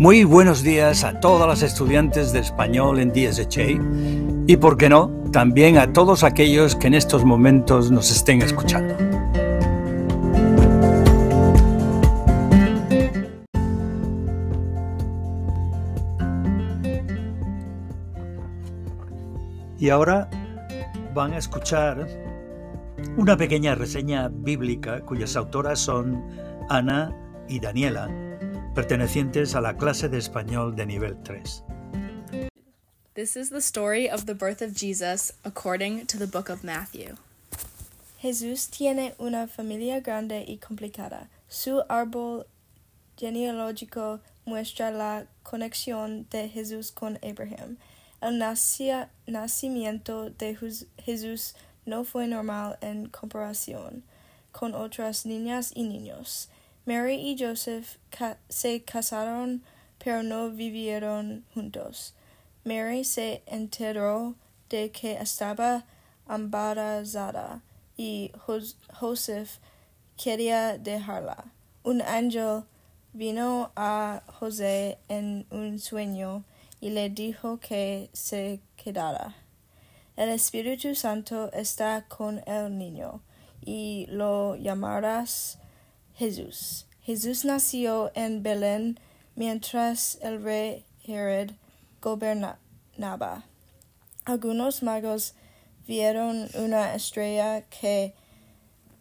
Muy buenos días a todas las estudiantes de español en DSHA y, por qué no, también a todos aquellos que en estos momentos nos estén escuchando. Y ahora van a escuchar una pequeña reseña bíblica cuyas autoras son Ana y Daniela, pertenecientes a la clase de español de nivel 3. This is the story of the birth of Jesus according to the book of Matthew. Jesús tiene una familia grande y complicada. Su árbol genealógico muestra la conexión de Jesús con Abraham. El nacimiento de Jesús no fue normal en comparación con otras niñas y niños. Mary y Joseph se casaron pero no vivieron juntos. Mary se enteró de que estaba embarazada y Joseph quería dejarla. Un ángel vino a José en un sueño y le dijo que se quedara. El Espíritu Santo está con el niño, y lo llamarás Jesús. Jesús nació en Belén mientras el rey Herod gobernaba. Algunos magos vieron una estrella que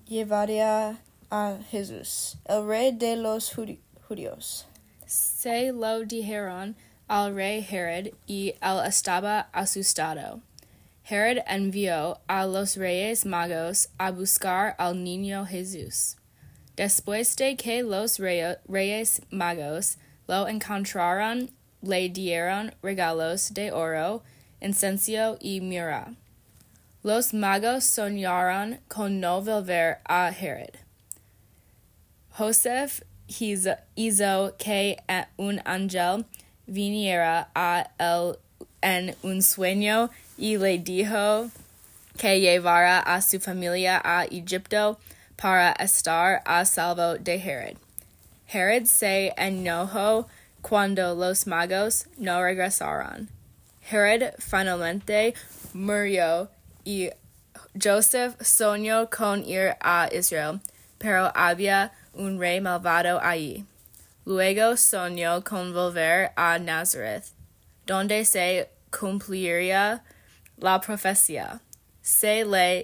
llevaría a Jesús, el rey de los judíos. Se lo dijeron al rey Herod y él estaba asustado. Herod envió a los reyes magos a buscar al niño Jesús. Después de que los reyes magos lo encontraron, le dieron regalos de oro, incenso y mira. Los magos soñaron con no volver a Herod. Joseph hizo que un ángel viniera a él en un sueño y le dijo que llevara a su familia a Egipto para estar a salvo de Herod. Herod se enojó cuando los magos no regresaron. Herod finalmente murió y Joseph soñó con ir a Israel, pero había un rey malvado allí. Luego soñó con volver a Nazaret, donde se cumpliría la profecía. Se le